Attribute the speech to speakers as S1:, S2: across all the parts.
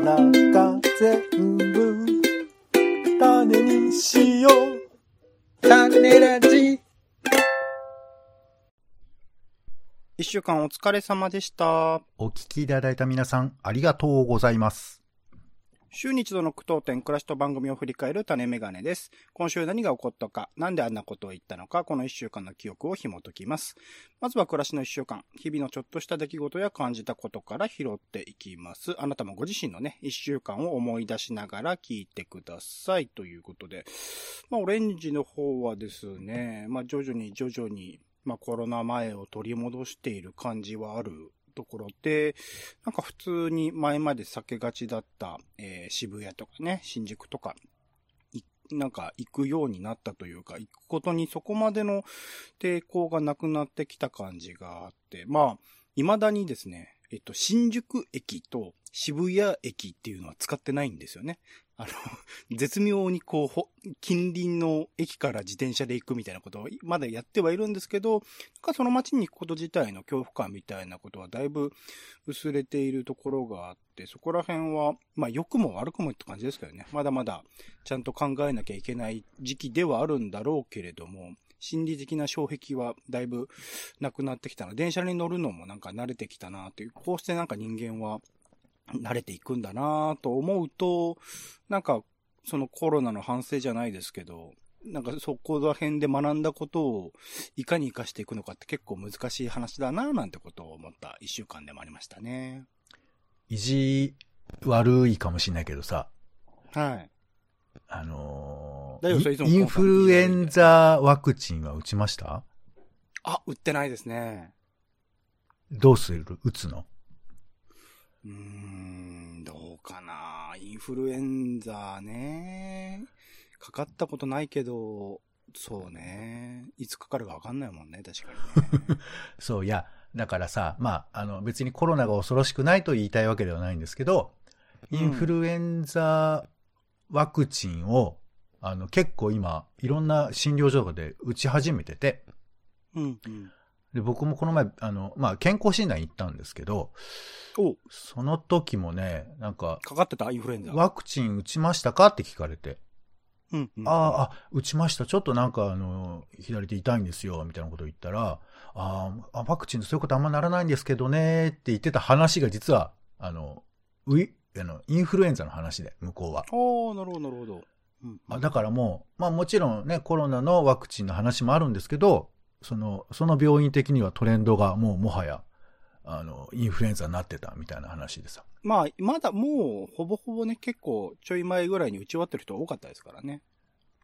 S1: 中全部種にしよう種ラジ
S2: 一週間お疲れ様でした。
S3: お聞きいただいた皆さん、ありがとうございます。
S2: 週に一度の苦闘点暮らしと番組を振り返る種メガネです。今週何が起こったか、なんであんなことを言ったのか、この一週間の記憶を紐解きます。まずは暮らしの一週間、日々のちょっとした出来事や感じたことから拾っていきます。あなたもご自身のね、一週間を思い出しながら聞いてください。ということで、まあ、オレンジの方はですね、まあ、徐々に徐々に、まあ、コロナ前を取り戻している感じはあるところで、なんか普通に前まで避けがちだった、えー渋谷とかね、新宿とか、いなんか行くようになったというか、行くことにそこまでの抵抗がなくなってきた感じがあって、まあ、未だにですね、えっと、新宿駅と渋谷駅っていうのは使ってないんですよね。あの、絶妙にこう、近隣の駅から自転車で行くみたいなことをまだやってはいるんですけど、なんかその街に行くこと自体の恐怖感みたいなことはだいぶ薄れているところがあって、そこら辺は、まあ良くも悪くもって感じですけどね。まだまだちゃんと考えなきゃいけない時期ではあるんだろうけれども、心理的な障壁はだいぶなくなってきたな。電車に乗るのもなんか慣れてきたなという、こうしてなんか人間は慣れていくんだなと思うと、なんかそのコロナの反省じゃないですけど、なんかそこら辺で学んだことをいかに活かしていくのかって結構難しい話だななんてことを思った一週間でもありましたね。
S3: 意地悪いかもしれないけどさ、
S2: はい。
S3: あのーインフルエンザワクチンは打ちました？
S2: あ、売ってないですね。
S3: どうする？打つの？
S2: うーん、どうかな。インフルエンザね。かかったことないけど、そうね。いつかかるかわかんないもんね、確かにね。
S3: そう、いや、だからさ、まあ、あの、別にコロナが恐ろしくないと言いたいわけではないんですけど、インフルエンザワクチンを、あの、結構今、いろんな診療所で打ち始めてて、
S2: うん、うん。
S3: で、僕もこの前、あの、まあ、健康診断行ったんですけど、
S2: お
S3: その時もね、なんか、
S2: かかってた？インフルエンザ。
S3: ワクチン打ちましたか？って聞かれて、
S2: うん、うん。
S3: ああ、あ、打ちました。ちょっとなんか、あの、左手痛いんですよ、みたいなことを言ったら、ああ、ワクチンそういうことあんまならないんですけどね、って言ってた話が実は、あの、ウイ、あの、インフルエンザの話で、向こうは。
S2: ああ、なるほど、なるほど。うん、
S3: あだからもう、まあもちろんね、コロナのワクチンの話もあるんですけど、その、その病院的にはトレンドがもうもはや、あの、インフルエンザになってたみたいな話でさ。
S2: まあ、まだもう、ほぼほぼね、結構、ちょい前ぐらいに打ち終わってる人多かったですからね。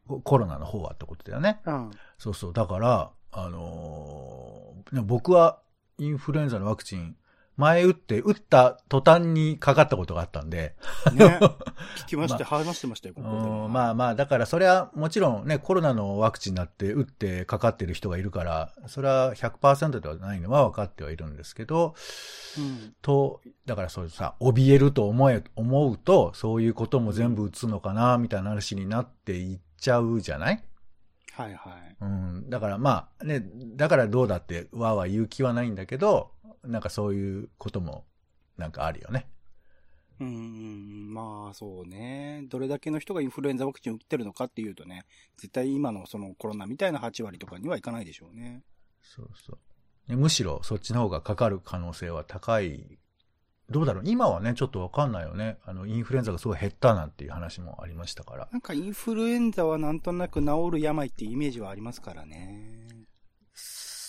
S3: ココロナの方はってことだよね。
S2: うん。
S3: そうそう。だから、あのー僕はインフルエンザのワクチン、前打って、打った途端にかかったことがあったんで、
S2: ね。聞きまして、
S3: ま
S2: 話してましたよ、ここ
S3: まあまあ、だからそれはもちろんね、コロナのワクチンになって打ってかかってる人がいるから、それは100%ではないのは分かってはいるんですけど、
S2: うん。
S3: と、だからそうさ、怯えると思え、思うと、そういうことも全部打つのかな、みたいな話になっていっちゃうじゃない？
S2: はいはい。
S3: うん。だからまあね、だからどうだってわーわー言う気はないんだけど、なんかそういうこともなんかあるよね。
S2: うーん、まあそうね。どれだけの人がインフルエンザワクチンを打ってるのかっていうとね、絶対今のそのコロナみたいな8割とかにはいかないでしょうね。
S3: そうそう。ねむしろそっちの方がかかる可能性は高い。どうだろう？今はね、ちょっとわかんないよね。あの、インフルエンザがすごい減ったなんていう話もありましたから。
S2: なんかインフルエンザはなんとなく治る病っていうイメージはありますからね。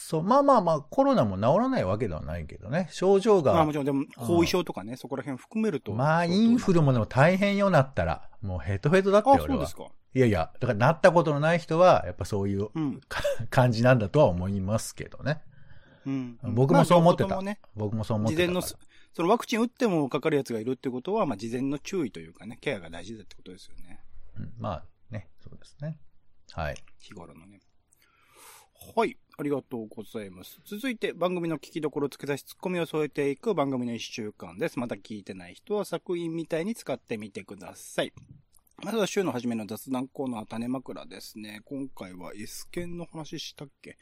S3: そう、まあまあまあ、コロナも治らないわけではないけどね。症状が。
S2: まあもちろんでも後遺症とかね、そこら辺含めると。
S3: まあ、インフルもでも大変よなったら。もうヘトヘトだった俺は
S2: そうです。か。
S3: いやいや、だからなったことのない人は、やっぱそういう
S2: うん。
S3: か感じなんだとは思いますけどね。
S2: うん。
S3: 僕もそう思ってた。
S2: まあね、
S3: 僕もそう思ってた。
S2: 事前の、そのワクチン打ってもかかるやつがいるってことは、まあ事前の注意というかね、ケアが大事だってことですよね。
S3: うん、まあね、そうですね。はい。
S2: 日頃のね。はい。ありがとうございます。続いて番組の聞きどころ付け出しツッコミを添えていく番組の一週間です。また聞いてない人は作品みたいに使ってみてください。まずは週の初めの雑談コーナー種枕ですね。今回は S 剣の話したっけ？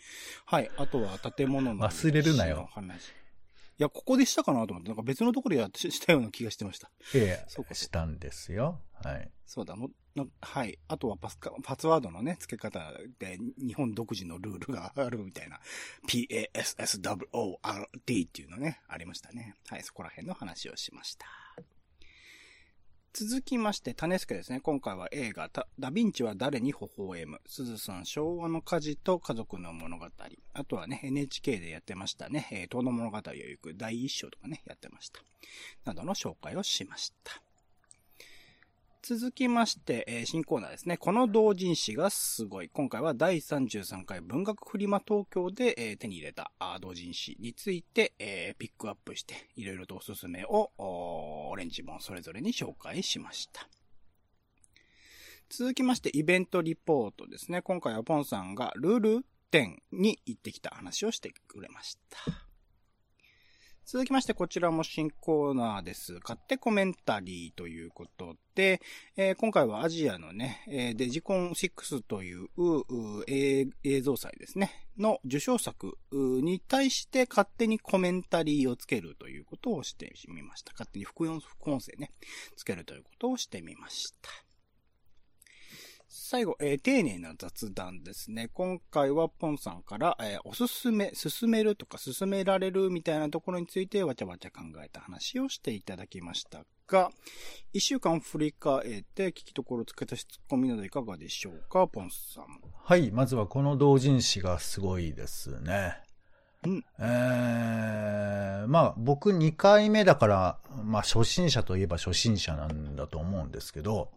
S2: はい。あとは建物の
S3: 忘れるなよ。
S2: いや、ここでしたかなと思って、なんか別のところでやしたような気がしてました。
S3: え
S2: そうか
S3: え、したんですよ。はい。
S2: そうだ、もなはい。あとはパスカ、パスワードのね、付け方で日本独自のルールがあるみたいな、PASSWORD っていうのね、ありましたね。はい、そこら辺の話をしました。続きまして、種助ですね。今回は映画、ダヴィンチは誰に微笑む？すずさん、昭和の火事と家族の物語。あとはね、NHK でやってましたね、えー、東の物語を行く第一章とかね、やってました。などの紹介をしました。続きまして、えー新コーナーですね。この同人誌がすごい。今回は第33回文学フリマ東京で、えー手に入れたあ同人誌について、えーピックアップして、いろいろとおすすめを、オレンジもそれぞれに紹介しました。続きまして、イベントリポートですね。今回はポンさんがルール10に行ってきた話をしてくれました。続きまして、こちらも新コーナーです。買ってコメンタリーということで、えー今回はアジアのね、えーデジコン6という映像祭ですね、の受賞作に対して勝手にコメンタリーをつけるということをしてみました。勝手に副音声ね、つけるということをしてみました。最後、えー丁寧な雑談ですね。今回はポンさんから、えーおすすめ、進めるとか進められるみたいなところについてわちゃわちゃ考えた話をしていただきましたが、一週間振り返って聞きどころつけたしツッコミなどいかがでしょうか、ポンさん。
S3: はい、まずはこの同人誌がすごいですね。
S2: うん
S3: えー、まあ僕2回目だから、まあ初心者といえば初心者なんだと思うんですけど、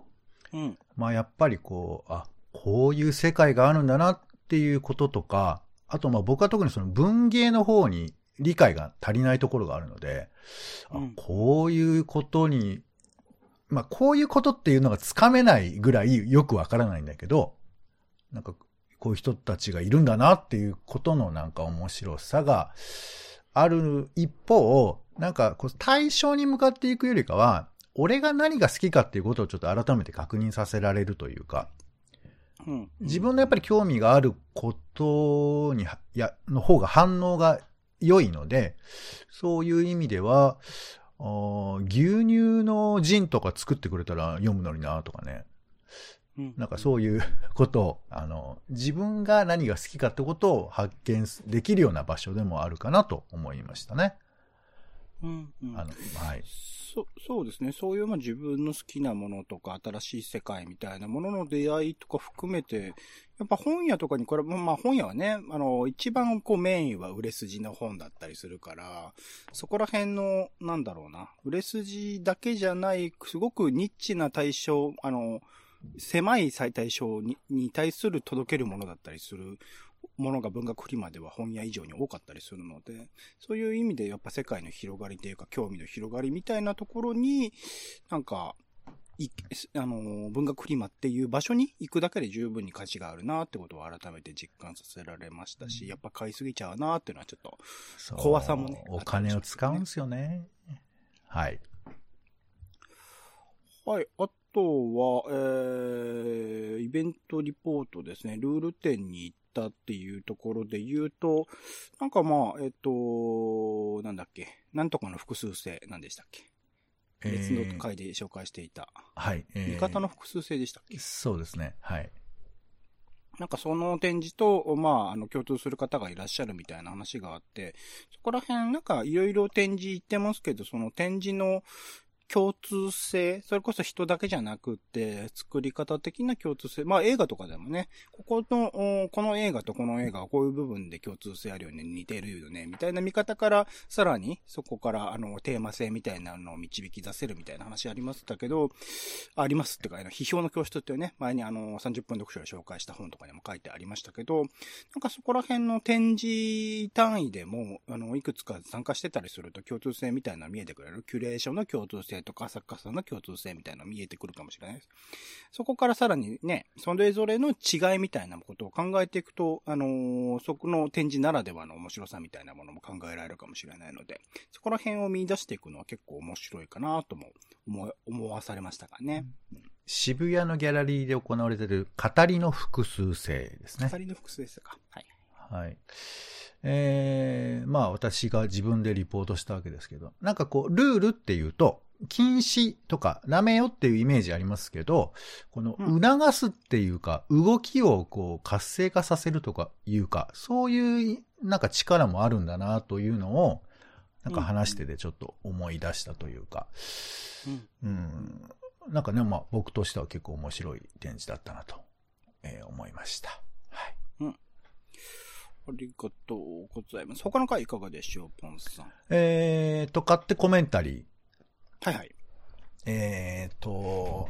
S2: うん。
S3: まあやっぱりこう、あ、こういう世界があるんだなっていうこととか、あとまあ僕は特にその文芸の方に理解が足りないところがあるので、あ
S2: うん
S3: こういうことに、まあこういうことっていうのがつかめないぐらいよくわからないんだけど、なんかこういう人たちがいるんだなっていうことのなんか面白さがある一方、なんかこう対象に向かっていくよりかは、俺が何が好きかっていうことをちょっと改めて確認させられるというか、
S2: うん。
S3: 自分のやっぱり興味があることに、や、の方が反応が良いので、そういう意味では、あー牛乳のジンとか作ってくれたら読むのになとかね。
S2: うん、
S3: なんかそういうことを、あの、自分が何が好きかってことを発見できるような場所でもあるかなと思いましたね。
S2: うん。うん
S3: あの、はい。
S2: そそうですね。そういうまあ自分の好きなものとか、新しい世界みたいなものの出会いとか含めて、やっぱ本屋とかにこれ、まあ本屋はね、あの、一番こうメインは売れ筋の本だったりするから、そこら辺の、なんだろうな、売れ筋だけじゃない、すごくニッチな対象、あの、狭い最対象にに対する届けるものだったりするものが文学フリマでは本屋以上に多かったりするので、そういう意味でやっぱ世界の広がりというか興味の広がりみたいなところに、なんか、い、あの、文学フリマっていう場所に行くだけで十分に価値があるなってことを改めて実感させられましたし、やっぱ買いすぎちゃうなっていうのはちょっと、怖さもね
S3: お金を使うんですよね。はい。
S2: はい。あとは、えー、イベントリポートですね。ルール店に行ったっていうところで言うと、なんかまあ、えっ、と、なんだっけ？なんとかの複数性なんでしたっけ？別の回で紹介していた。
S3: はい。えー
S2: 味方の複数性でしたっけ？
S3: そうですね。はい。
S2: なんかその展示と、まあ、あの、共通する方がいらっしゃるみたいな話があって、そこら辺なんかいろいろ展示行ってますけど、その展示の共通性、それこそ人だけじゃなくて、作り方的な共通性、まあ映画とかでもね、ここの、この映画とこの映画はこういう部分で共通性あるよね、似てるよね、みたいな見方から、さらにそこからあの、テーマ性みたいなのを導き出せるみたいな話ありましたけど、ありますってか、あの批評の教室っていうね、前にあの、30分読書で紹介した本とかにも書いてありましたけど、なんかそこら辺の展示単位でも、あの、いくつか参加してたりすると共通性みたいなの見えてくれる。キュレーションの共通性とか、作家さんの共通性みたいなの見えてくるかもしれないです。そこからさらにね、それぞれの違いみたいなことを考えていくと、あのーそこの展示ならではの面白さみたいなものも考えられるかもしれないので、そこら辺を見出していくのは結構面白いかなとも思い思わされましたかね。
S3: 渋谷のギャラリーで行われている語りの複数性ですね。
S2: 二人の複数ですか。はい。
S3: はい。えー、まあ私が自分でリポートしたわけですけど、なんかこう、ルールっていうと、禁止とか、ダメよっていうイメージありますけど、この促すっていうか、動きをこう活性化させるとかいうか、そういうなんか力もあるんだなというのを、なんか話しててちょっと思い出したというか、
S2: うん。
S3: うん、なんかね、まあ僕としては結構面白い展示だったなと、えー思いました。はい。
S2: ありがとうございます。他の回いかがでしょう、ポンさん。
S3: えーと、買ってコメンタリー。
S2: はいはい。
S3: えーと、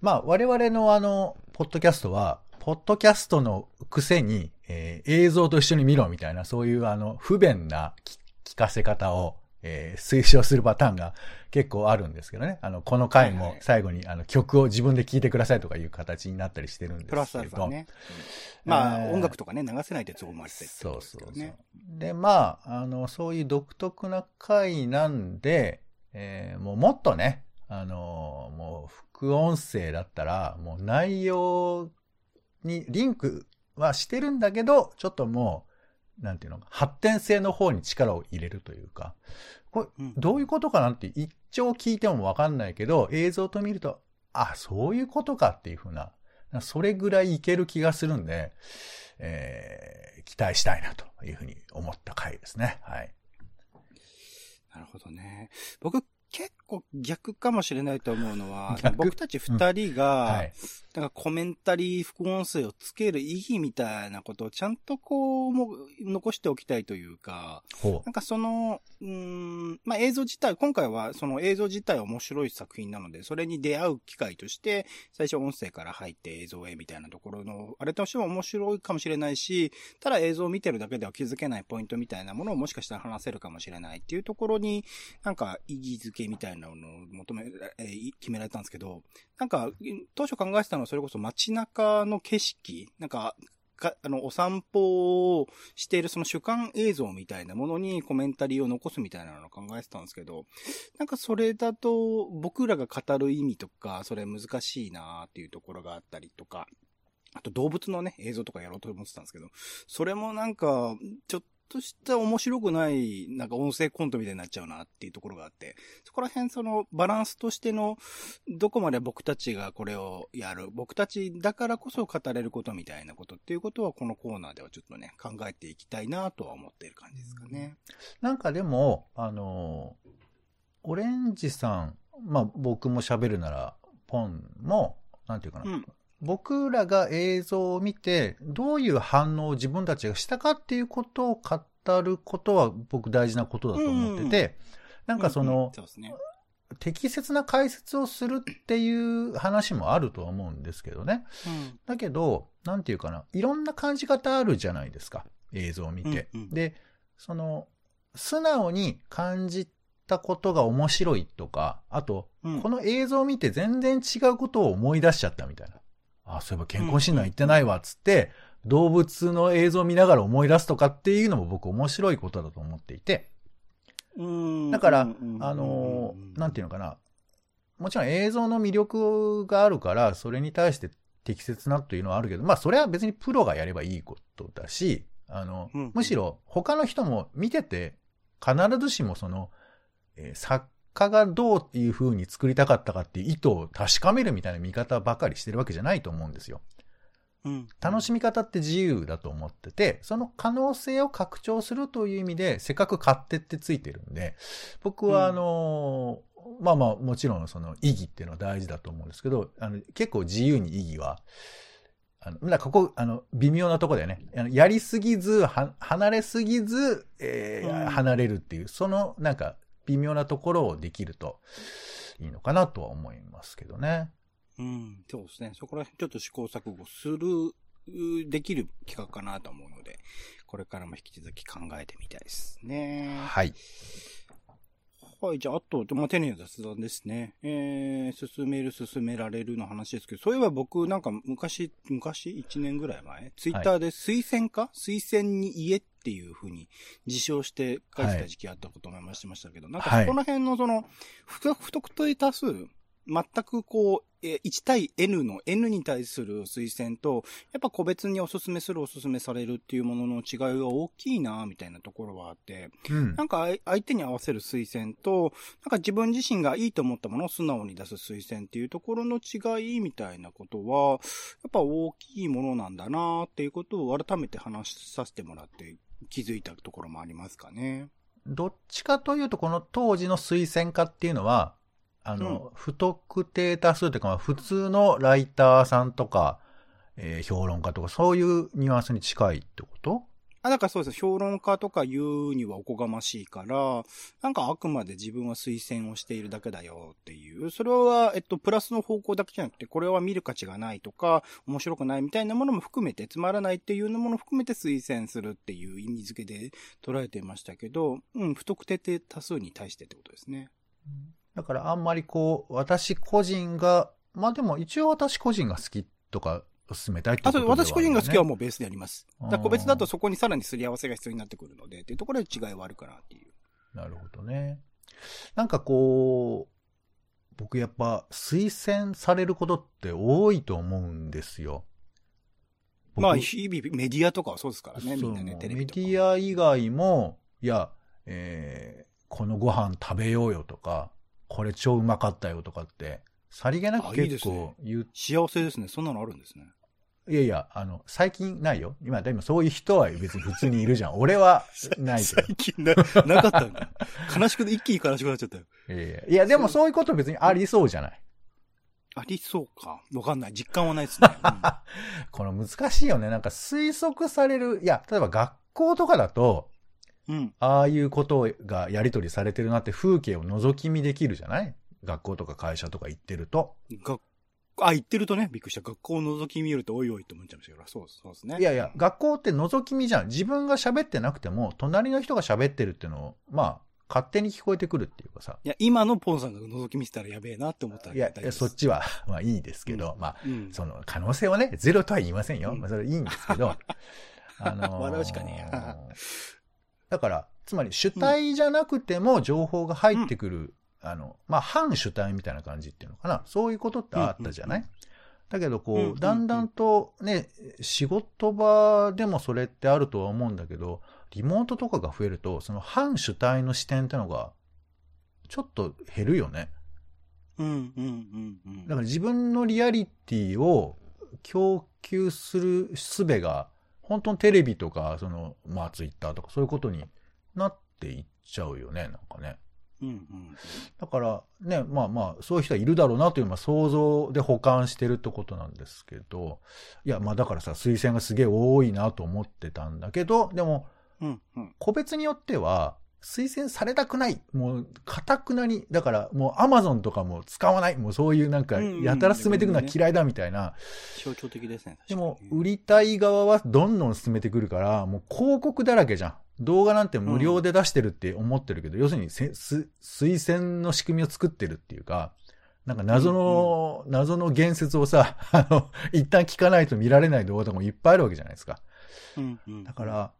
S3: まあ、我々のあの、ポッドキャストは、ポッドキャストのくせに、えー映像と一緒に見ろみたいな、そういうあの、不便な聞聞かせ方を、えー推奨するパターンが結構あるんですけどね。あの、この回も最後にあの曲を自分で聴いてくださいとかいう形になったりしてるんですけど。
S2: プラスアルファね。うんまあ、
S3: えー
S2: 音楽とかね、流せないって都合もあってって
S3: そうそうそう。で、まあ、あの、そういう独特な回なんで、えーもうもっとね、あの、もう副音声だったら、もう内容にリンクはしてるんだけど、ちょっともう、なんていうの、発展性の方に力を入れるというか、これ
S2: うん、
S3: どういうことかなって一聴聞いてもわかんないけど、映像と見ると、あ、そういうことかっていうふうな、それぐらいいける気がするんで、えー期待したいなというふうに思った回ですね。はい。
S2: なるほどね。僕、結構逆かもしれないと思うのは、
S3: 逆？
S2: 僕たち二人が、
S3: はい。
S2: なんかコメンタリー副音声をつける意義みたいなことをちゃんとこう、もう残しておきたいというか、
S3: ほ
S2: なんかその、うーん、まあ、映像自体、今回はその映像自体面白い作品なので、それに出会う機会として、最初音声から入って映像へみたいなところの、あれとしても面白いかもしれないし、ただ映像を見てるだけでは気づけないポイントみたいなものをもしかしたら話せるかもしれないっていうところに、なんか意義づけみたいなのを求め、えー決められたんですけど、なんか、当初考えてたのはそれこそ街中の景色、なんか、かあの、お散歩をしているその主観映像みたいなものにコメンタリーを残すみたいなのを考えてたんですけど、なんかそれだと僕らが語る意味とか、それ難しいなっていうところがあったりとか、あと動物のね、映像とかやろうと思ってたんですけど、それもなんか、ちょっとした面白くない、なんか音声コントみたいになっちゃうなっていうところがあって、そこら辺そのバランスとしての、どこまで僕たちがこれをやる、僕たちだからこそ語れることみたいなことっていうことはこのコーナーではちょっとね、考えていきたいなとは思っている感じですかね。
S3: なんかでも、あの、オレンジさん、まあ僕も喋るなら、ポンも、なんていうかな、
S2: うん。
S3: 僕らが映像を見て、どういう反応を自分たちがしたかっていうことを語ることは僕大事なことだと思ってて、なんかそ
S2: うんうん
S3: の、
S2: そね。
S3: 適切な解説をするっていう話もあるとは思うんですけどね。
S2: うん。
S3: だけど、なんていうかな、いろんな感じ方あるじゃないですか。映像を見て。
S2: うんうん
S3: で、その、素直に感じたことが面白いとか、あと、
S2: うん
S3: この映像を見て全然違うことを思い出しちゃったみたいな。あ、そういえば健康診断行ってないわ、つって、動物の映像を見ながら思い出すとかっていうのも僕面白いことだと思っていて。
S2: うん
S3: だから、
S2: うん
S3: あのー、なんていうのかな。もちろん映像の魅力があるから、それに対して適切なというのはあるけど、まあそれは別にプロがやればいいことだし、あの、
S2: うん
S3: むしろ他の人も見てて、必ずしもその、えー作家がどういう風に作りたかったかっていう意図を確かめるみたいな見方ばかりしてるわけじゃないと思うんですよ。
S2: うん
S3: 楽しみ方って自由だと思ってて、その可能性を拡張するという意味で、せっかく買ってってついてるんで、僕はあの、まあまあもちろんその意義っていうのは大事だと思うんですけど、あの結構自由に意義は、あの、ここ、あの、微妙なとこだよね。あのやりすぎず、は離れすぎず、えー
S2: うん
S3: 離れるっていう、そのなんか微妙なところをできるといいのかなとは思いますけどね。
S2: うん、そうですね。そこら辺ちょっと試行錯誤する、うできる企画かなと思うので、これからも引き続き考えてみたいですね。
S3: はい。
S2: はい、じゃあ、あと、まあ、丁寧な雑談ですね。えー、進める、進められるの話ですけど、そういえば僕、なんか昔、昔 ?1 年ぐらい前ツイッターで推薦か、推薦に家っていう風に自称して書いてた時期あったことを思いましてましたけど、なんか
S3: はい
S2: そこら辺のその、不特不特定多数全くこう、えー1対 N の N に対する推薦と、やっぱ個別におすすめするおすすめされるっていうものの違いが大きいな、みたいなところはあって、
S3: うん。
S2: なんかあい相手に合わせる推薦と、なんか自分自身がいいと思ったものを素直に出す推薦っていうところの違いみたいなことは、やっぱ大きいものなんだなっていうことを改めて話させてもらって気づいたところもありますかね。
S3: どっちかというと、この当時の推薦家っていうのは、あの、不特定多数というか、まあ普通のライターさんとか、えー評論家とか、そういうニュアンスに近いってこと？
S2: あ、だからそうです。評論家とか言うにはおこがましいから、なんかあくまで自分は推薦をしているだけだよっていう。それは、えっと、プラスの方向だけじゃなくて、これは見る価値がないとか、面白くないみたいなものも含めて、つまらないっていうのものも含めて推薦するっていう意味付けで捉えてましたけど、うん、不特定って多数に対してってことですね。
S3: だからあんまりこう、私個人が、まあでも一応私個人が好きとか、進めたいって
S2: あと、
S3: ことではあるよね
S2: 私個人が好きはもうベースであります。だ個別だとそこにさらにすり合わせが必要になってくるので、っていうところで違いはあるかなっていう。
S3: なるほどね。なんかこう、僕やっぱ推薦されることって多いと思うんですよ。僕
S2: まあ、日々メディアとかはそうですからね、み
S3: ん
S2: なね、テレビとか。
S3: メディア以外も、いや、えーこのご飯食べようよとか、これ超うまかったよとかって、さりげなく結構言う。
S2: 幸せですね。そんなのあるんですね。
S3: いやいや、あの、最近ないよ。今、でもそういう人は別に普通にいるじゃん。俺はないけど。
S2: 最近な、なかったんだ。悲しくて、一気に悲しくなっちゃったよ。
S3: いやいやいや、でもそういうこと別にありそうじゃない？
S2: ありそうか。わかんない。実感はないですね。
S3: この難しいよね。なんか推測される、いや、例えば学校とかだと、
S2: うん。うん。
S3: ああいうことがやり取りされてるなって風景を覗き見できるじゃない？学校とか会社とか行ってると。
S2: があ、言ってるとね、びっくりした。学校を覗き見ると、おいおいって思っちゃいましたけど、そうそうですね。
S3: いやいや、学校って覗き見じゃん。自分が喋ってなくても、隣の人が喋ってるっていうのを、まあ、勝手に聞こえてくるっていうかさ。
S2: いや、今のポンさんが覗き見せたらやべえなって思ったら
S3: いや、いやそっちは、まあいいですけど、まあ、
S2: うん。
S3: その可能性はね、ゼロとは言いませんよ。
S2: うん
S3: まあそれいいんですけど、あのー
S2: 笑うしかねえや
S3: だから、つまり主体じゃなくても情報が入ってくる、あの、まあ、反主体みたいな感じっていうのかな。そういうことってあったじゃない、
S2: うん
S3: だけど、こう、
S2: うんうんうん
S3: だんだんとね、仕事場でもそれってあるとは思うんだけど、リモートとかが増えると、その反主体の視点ってのが、ちょっと減るよね。
S2: うん、うん、うん、うん。
S3: だから自分のリアリティを供給する術が、本当にテレビとか、その、まあツイッターとかそういうことになっていっちゃうよね、なんかね。
S2: うん、うん。
S3: だからね、まあまあ、そういう人はいるだろうなという、まあ想像で保管してるってことなんですけど、いや、まあだからさ、推薦がすげえ多いなと思ってたんだけど、でも、
S2: うん、うん。
S3: 個別によっては、推薦されたくない。もう、かたくなに、だからもうアマゾンとかも使わない。もうそういうなんか、やたら進めていくのは嫌いだみたいな。
S2: 象徴的ですね。
S3: でも、売りたい側はどんどん進めてくるから、もう広告だらけじゃん。動画なんて無料で出してるって思ってるけど、要するにせす推薦の仕組みを作ってるっていうか、なんか謎の、謎の言説をさ、あの、一旦聞かないと見られない動画とかもいっぱいあるわけじゃないですか。
S2: うん、うん。
S3: だから、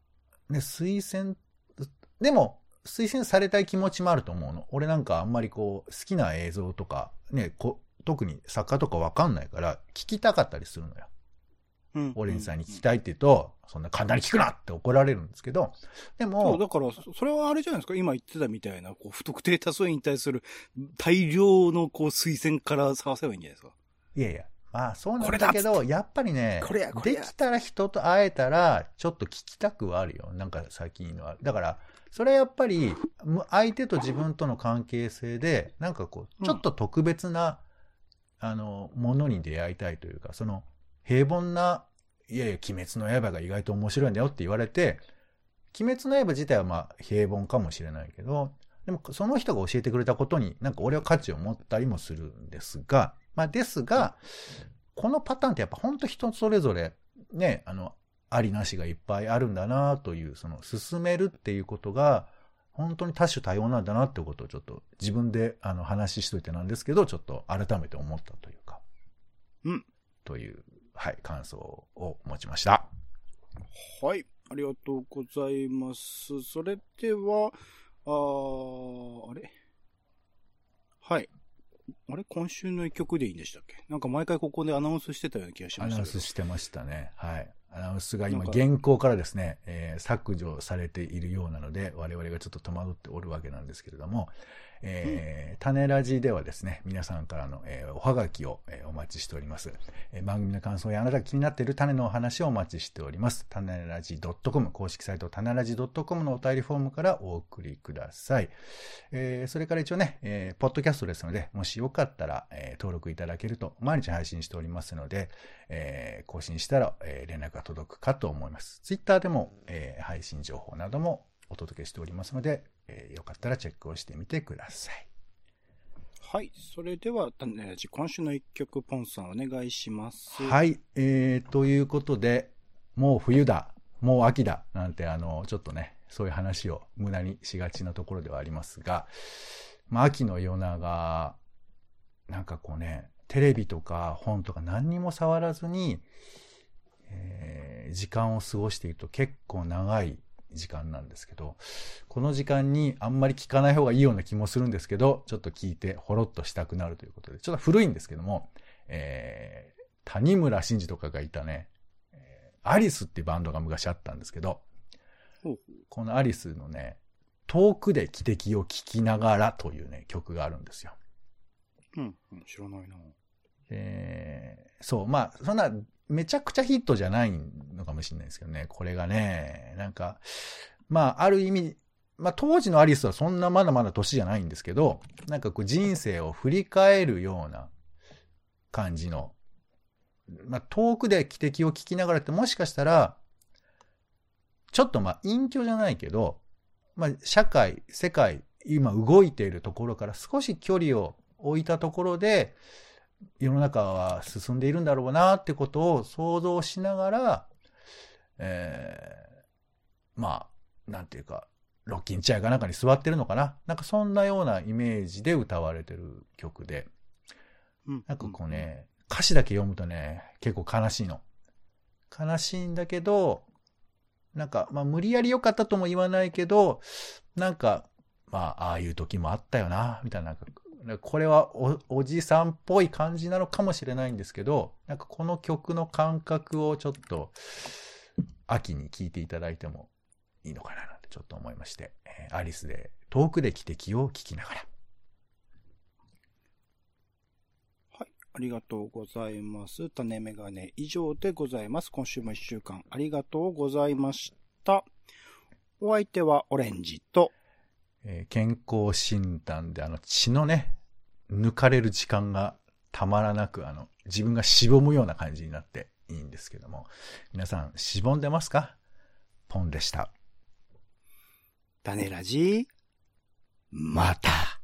S3: ね、推薦、でも、推薦されたい気持ちもあると思うの。俺なんかあんまりこう、好きな映像とか、ね、こ特に作家とかわかんないから、聞きたかったりするのよ。
S2: うん、
S3: オレンジさんに聞きたいって言うと、そんな簡単に聞くなって怒られるんですけど、で
S2: そう、
S3: も、
S2: だから、そそれはあれじゃないですか？今言ってたみたいな、こう、不特定多数に対する大量の、こう、推薦から探せばいいんじゃないですか？
S3: いやいや、まあそうなん
S2: だ
S3: けど、やっぱりね
S2: これやこ、れ
S3: で
S2: や
S3: きたら人と会えたら、ちょっと聞きたくはあるよ。なんか最近のは。だから、それはやっぱり、む相手と自分との関係性で、なんかこう、ちょっと特別な、あの、ものに出会いたいというか、その、平凡な、いやいや、鬼滅の刃が意外と面白いんだよって言われて、鬼滅の刃自体はまあ平凡かもしれないけど、でもその人が教えてくれたことになんか俺は価値を持ったりもするんですが、まあですが、このパターンってやっぱ本当人それぞれね、あの、ありなしがいっぱいあるんだなという、その進めるっていうことが、本当に多種多様なんだなってことをちょっと自分であの話しといてなんですけど、ちょっと改めて思ったというか。
S2: うん。
S3: という、はい、感想を持ちました。
S2: はい。ありがとうございます。それでは、あーあれ？はい。あれ？今週の一曲でいいんでしたっけ？なんか毎回ここでアナウンスしてたような気がしま
S3: アナウ
S2: したけど。
S3: ンスしてましたね。はい。アナウンスが今、
S2: なんか
S3: 現行からですね、えー削除されているようなので、我々がちょっと戸惑っておるわけなんですけれども、えー種ラジではですね、皆さんからの、えーおはがきを、えーお待ちしております。えー番組の感想やあなたが気になっている種のお話をお待ちしております。種ラジ .com、公式サイト種ラジ .com のお便りフォームからお送りください。えーそれから一応ね、えーポッドキャストですので、もしよかったら、えー登録いただけると、毎日配信しておりますので、えー更新したら、えー連絡が届くかと思います。ツイッターでも、えー配信情報などもお届けしておりますので、えーよかったらチェックをしてみてください。
S2: はい。それでは、今週の一曲、ポンさんお願いします。
S3: はい、えー、ということで、もう冬だ、もう秋だ、なんて、あの、ちょっとね、そういう話を無駄にしがちなところではありますが、まあ、秋の夜長、なんかこうね、テレビとか本とか何にも触らずに、えー時間を過ごしていると結構長い時間なんですけど、この時間にあんまり聞かない方がいいような気もするんですけど、ちょっと聞いてほろっとしたくなるということで、ちょっと古いんですけども、えー谷村新司とかがいたね、えーアリスっていうバンドが昔あったんですけどこのアリスのね、遠くで汽笛を聞きながらというね、曲があるんですよ。
S2: うん、うん、知らないな。
S3: えーそう、まあ、そんな、めちゃくちゃヒットじゃないのかもしれないですけどね、これがね、なんか、まあ、ある意味、まあ、当時のアリスはそんなまだまだ年じゃないんですけど、なんかこう人生を振り返るような感じの、まあ、遠くで汽笛を聞きながらってもしかしたら、ちょっとまあ、隠居じゃないけど、まあ、社会、世界、今動いているところから少し距離を置いたところで、世の中は進んでいるんだろうなってことを想像しながら、えーまあ、なんていうか、ロッキンチェアかなんかに座ってるのかななんかそんなようなイメージで歌われてる曲で、
S2: うん。
S3: なんかこうね、歌詞だけ読むとね、結構悲しいの。悲しいんだけど、なんか、まあ無理やり良かったとも言わないけど、なんか、まあ、ああいう時もあったよな、みたいな。なんかこれはおおじさんっぽい感じなのかもしれないんですけど、なんかこの曲の感覚をちょっと、秋に聴いていただいてもいいのかななんてちょっと思いまして、えーアリスで遠くで汽笛を聴きながら。
S2: はい。ありがとうございます。種メガネ以上でございます。今週も一週間ありがとうございました。お相手はオレンジと、
S3: えー健康診断であの血のね、抜かれる時間がたまらなく、あの、自分がしぼむような感じになっていいんですけども、皆さん、しぼんでますか？ポンでした。
S2: ダネラジ、また。